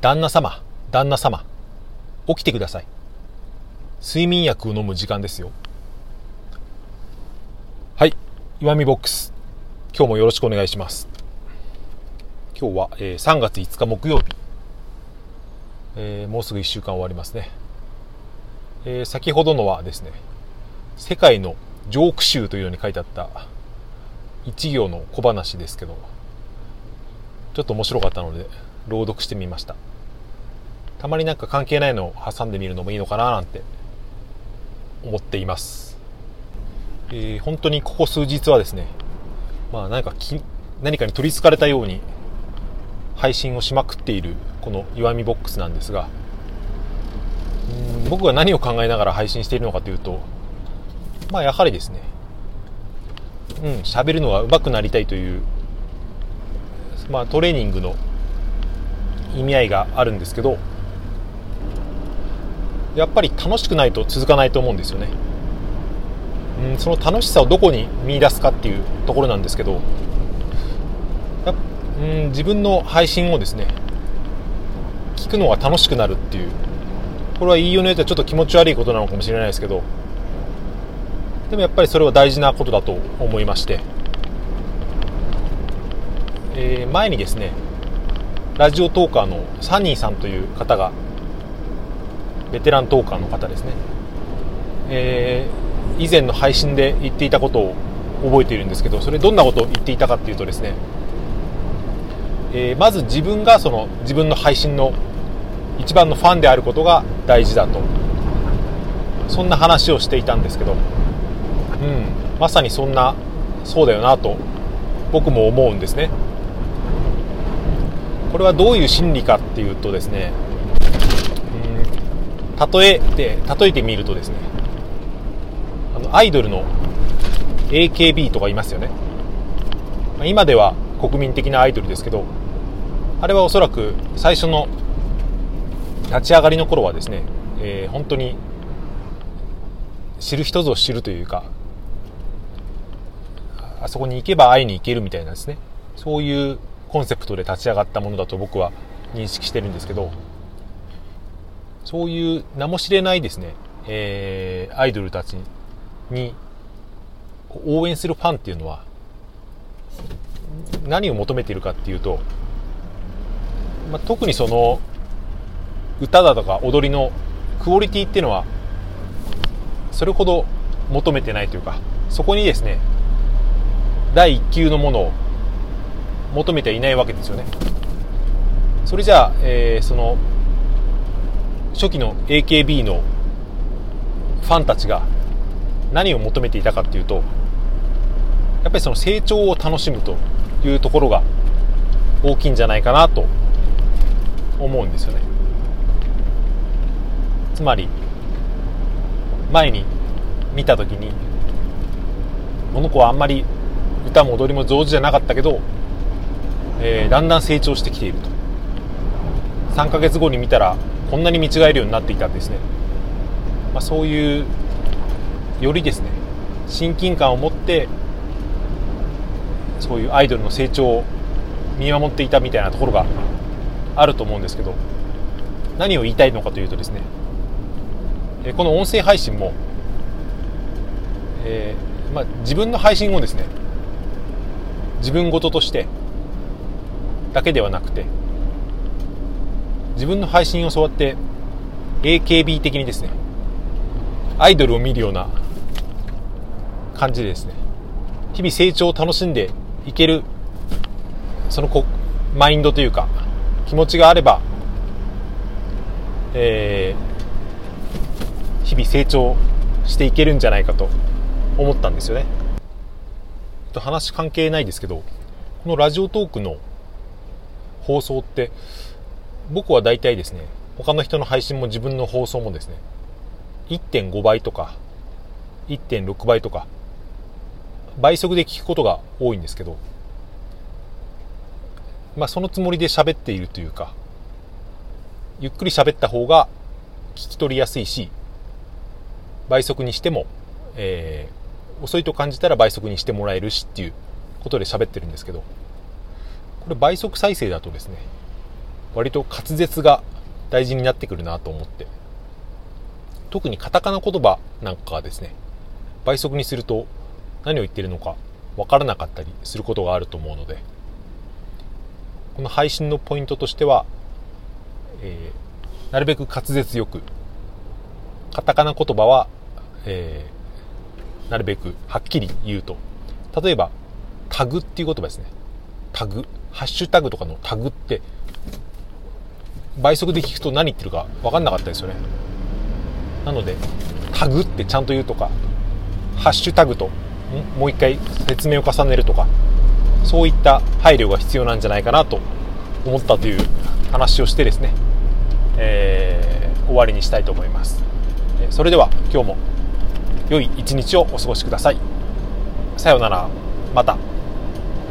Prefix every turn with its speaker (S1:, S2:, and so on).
S1: 旦那様、旦那様、起きてください。睡眠薬を飲む時間ですよ。はい、岩見ボックス。今日もよろしくお願いします。今日は、えー、3月5日木曜日。えー、もうすぐ1週間終わりますね。えー、先ほどのはですね、世界のジョーク集というように書いてあった一行の小話ですけど、ちょっと面白かったので朗読してみました。たまになんか関係ないのを挟んでみるのもいいのかななんて思っています。えー、本当にここ数日はですね、まあ何かき何かに取りつかれたように配信をしまくっているこの岩見ボックスなんですが、僕が何を考えながら配信しているのかというと、まあやはりですね、うん、喋るのが上手くなりたいという、まあトレーニングの意味合いがあるんですけど、やっぱり楽しくないと続かないと思うんですよね。うん、その楽しさをどこに見出すかっていうところなんですけど、うん、自分の配信をですね、聞くのが楽しくなるっていうこれは言いようによってはちょっと気持ち悪いことなのかもしれないですけどでもやっぱりそれは大事なことだと思いまして、えー、前にですねラジオトーカーのサニーさんという方がベテラントーカーの方ですね、えー、以前の配信で言っていたことを覚えているんですけどそれどんなことを言っていたかっていうとですね、えー、まず自分がその自分の配信の一番のファンであることが大事だとそんな話をしていたんですけど、うん、まさにそんなそうだよなと僕も思うんですね。これはどういう心理かっていうとですね、うん、例えて例えてみるとですねあのアイドルの AKB とかいますよね。今では国民的なアイドルですけどあれはおそらく最初の立ち上がりの頃はですね、えー、本当に知る人ぞ知るというかあそこに行けば会いに行けるみたいなですね。そういうコンセプトで立ち上がったものだと僕は認識してるんですけどそういう名も知れないですね、えー、アイドルたちに応援するファンっていうのは何を求めているかっていうと、まあ、特にその歌だとか踊りのクオリティっていうのはそれほど求めてないというかそこにですね第一級のものを求めていないわけですよね。それじゃあ、えー、その初期の AKB のファンたちが何を求めていたかっていうとやっぱりその成長を楽しむというところが大きいんじゃないかなと思うんですよね。つまり前に見た時にこの子はあんまり歌も踊りも上手じゃなかったけど、えー、だんだん成長してきていると。3ヶ月後に見たらこんなに見違えるようになっていたんですね、まあ、そういうよりですね親近感を持ってそういうアイドルの成長を見守っていたみたいなところがあると思うんですけど何を言いたいのかというとですねこの音声配信も、えー、まあ、自分の配信をですね自分事としてだけではなくて自分の配信をそうやって AKB 的にですねアイドルを見るような感じでですね日々成長を楽しんでいけるそのこマインドというか気持ちがあれば、えー、日々成長していけるんじゃないかと思ったんですよね。と話関係ないですけどこのラジオトークの放送って僕は大体ですね他の人の配信も自分の放送もですね1.5倍とか1.6倍とか倍速で聞くことが多いんですけどまあそのつもりで喋っているというかゆっくり喋った方が聞き取りやすいし倍速にしても、えー、遅いと感じたら倍速にしてもらえるしっていうことで喋ってるんですけどこれ倍速再生だとですね割と滑舌が大事になってくるなと思って。特にカタカナ言葉なんかがですね倍速にすると何を言ってるのか分からなかったりすることがあると思うのでこの配信のポイントとしては、えー、なるべく滑舌よくカタカナ言葉は、えー、なるべくはっきり言うと。例えばタグっていう言葉ですね。タグ。ハッシュタグとかのタグって倍速で聞くと何言ってるか分かんなかったですよね。なのでタグってちゃんと言うとかハッシュタグともう一回説明を重ねるとかそういった配慮が必要なんじゃないかなと思ったという話をしてですね、えー、終わりにしたいと思います。それでは今日も良い一日をお過ごしください。さようなら。また。